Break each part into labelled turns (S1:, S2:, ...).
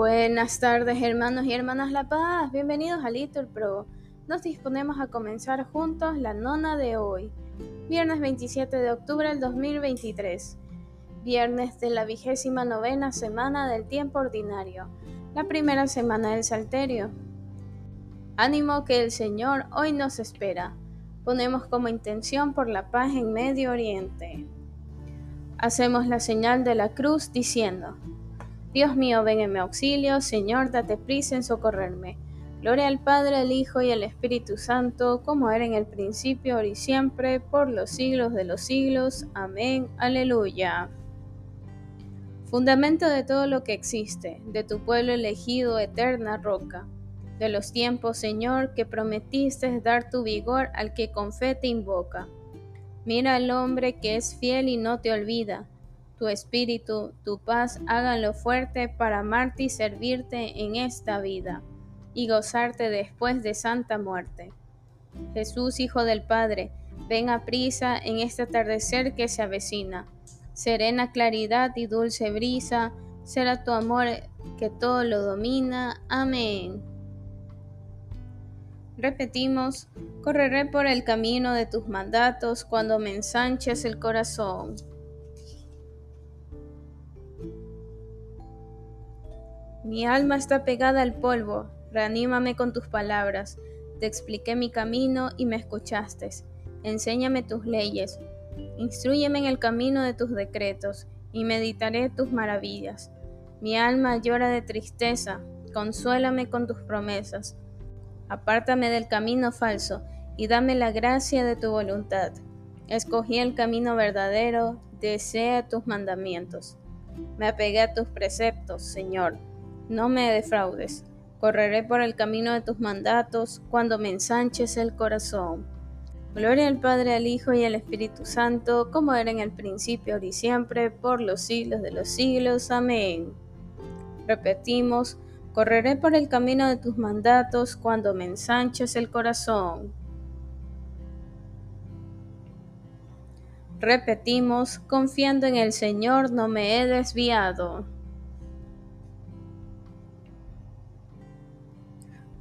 S1: Buenas tardes hermanos y hermanas La Paz, bienvenidos a Little Pro. Nos disponemos a comenzar juntos la nona de hoy, viernes 27 de octubre del 2023, viernes de la vigésima novena semana del tiempo ordinario, la primera semana del Salterio. Ánimo que el Señor hoy nos espera. Ponemos como intención por la paz en Medio Oriente. Hacemos la señal de la cruz diciendo, Dios mío, ven en mi auxilio, Señor, date prisa en socorrerme. Gloria al Padre, al Hijo y al Espíritu Santo, como era en el principio, ahora y siempre, por los siglos de los siglos. Amén. Aleluya. Fundamento de todo lo que existe, de tu pueblo elegido, eterna roca. De los tiempos, Señor, que prometiste dar tu vigor al que con fe te invoca. Mira al hombre que es fiel y no te olvida tu espíritu, tu paz, háganlo fuerte para amarte y servirte en esta vida y gozarte después de santa muerte. Jesús, Hijo del Padre, ven a prisa en este atardecer que se avecina. Serena claridad y dulce brisa, será tu amor que todo lo domina. Amén. Repetimos, correré por el camino de tus mandatos cuando me ensanches el corazón. Mi alma está pegada al polvo, reanímame con tus palabras. Te expliqué mi camino y me escuchaste. Enséñame tus leyes. Instruyeme en el camino de tus decretos y meditaré tus maravillas. Mi alma llora de tristeza, consuélame con tus promesas. Apártame del camino falso y dame la gracia de tu voluntad. Escogí el camino verdadero, desea tus mandamientos. Me apegué a tus preceptos, Señor no me defraudes. Correré por el camino de tus mandatos cuando me ensanches el corazón. Gloria al Padre, al Hijo y al Espíritu Santo, como era en el principio, ahora y siempre, por los siglos de los siglos. Amén. Repetimos, correré por el camino de tus mandatos cuando me ensanches el corazón. Repetimos, confiando en el Señor no me he desviado.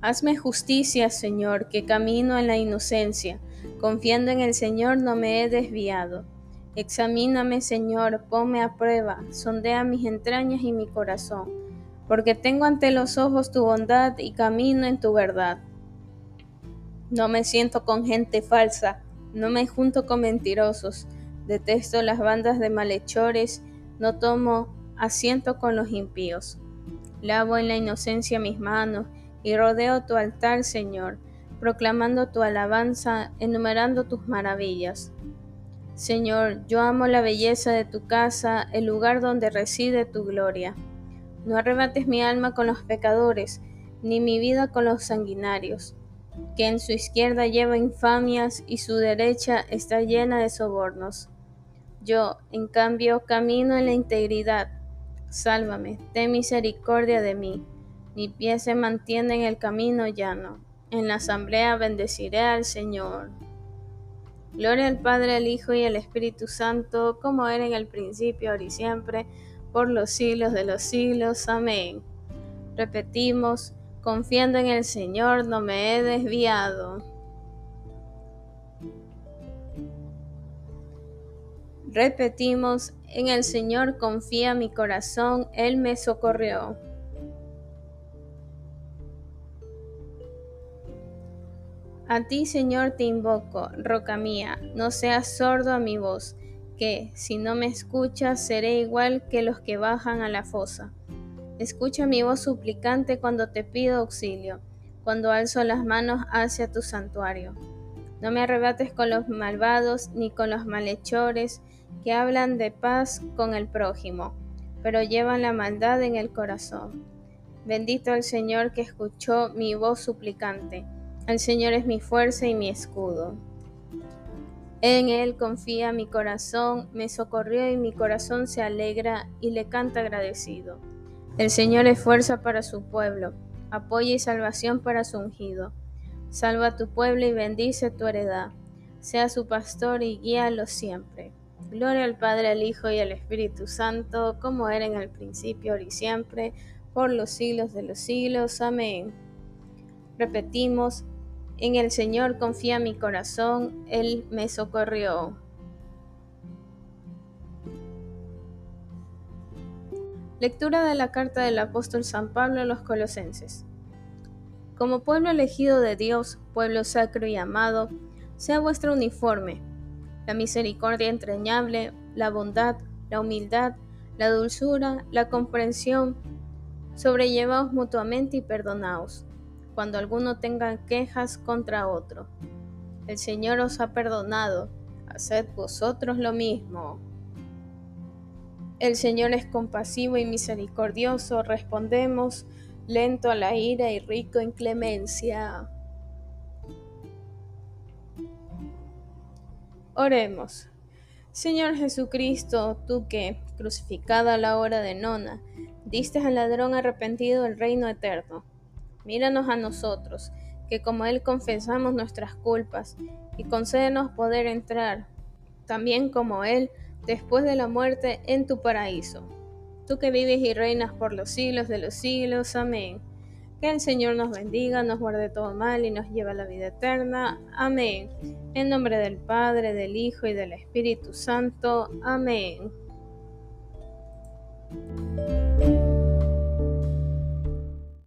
S1: Hazme justicia, Señor, que camino en la inocencia. Confiando en el Señor no me he desviado. Examíname, Señor, ponme a prueba, sondea mis entrañas y mi corazón, porque tengo ante los ojos tu bondad y camino en tu verdad. No me siento con gente falsa, no me junto con mentirosos, detesto las bandas de malhechores, no tomo asiento con los impíos. Lavo en la inocencia mis manos, y rodeo tu altar, Señor, proclamando tu alabanza, enumerando tus maravillas. Señor, yo amo la belleza de tu casa, el lugar donde reside tu gloria. No arrebates mi alma con los pecadores, ni mi vida con los sanguinarios, que en su izquierda lleva infamias y su derecha está llena de sobornos. Yo, en cambio, camino en la integridad. Sálvame, ten misericordia de mí. Mi pie se mantiene en el camino llano. En la asamblea bendeciré al Señor. Gloria al Padre, al Hijo y al Espíritu Santo, como era en el principio, ahora y siempre, por los siglos de los siglos. Amén. Repetimos, confiando en el Señor, no me he desviado. Repetimos, en el Señor confía mi corazón, Él me socorrió. A ti, Señor, te invoco, roca mía, no seas sordo a mi voz, que, si no me escuchas, seré igual que los que bajan a la fosa. Escucha mi voz suplicante cuando te pido auxilio, cuando alzo las manos hacia tu santuario. No me arrebates con los malvados ni con los malhechores que hablan de paz con el prójimo, pero llevan la maldad en el corazón. Bendito el Señor que escuchó mi voz suplicante el Señor es mi fuerza y mi escudo. En Él confía mi corazón, me socorrió y mi corazón se alegra y le canta agradecido. El Señor es fuerza para su pueblo, apoyo y salvación para su ungido. Salva a tu pueblo y bendice tu heredad. Sea su pastor y guíalo siempre. Gloria al Padre, al Hijo y al Espíritu Santo, como era en el principio, ahora y siempre, por los siglos de los siglos. Amén. Repetimos, en el Señor confía mi corazón, Él me socorrió. Lectura de la carta del apóstol San Pablo a los colosenses. Como pueblo elegido de Dios, pueblo sacro y amado, sea vuestro uniforme, la misericordia entrañable, la bondad, la humildad, la dulzura, la comprensión, sobrellevaos mutuamente y perdonaos, cuando alguno tenga quejas contra otro. El Señor os ha perdonado, haced vosotros lo mismo. El Señor es compasivo y misericordioso, respondemos, lento a la ira y rico en clemencia. Oremos. Señor Jesucristo, tú que, crucificada a la hora de nona, diste al ladrón arrepentido el reino eterno, míranos a nosotros, que como Él confesamos nuestras culpas, y concédenos poder entrar, también como Él, después de la muerte en tu paraíso. Tú que vives y reinas por los siglos de los siglos. Amén. Que el Señor nos bendiga, nos guarde todo mal y nos lleve a la vida eterna. Amén. En nombre del Padre, del Hijo y del Espíritu Santo. Amén.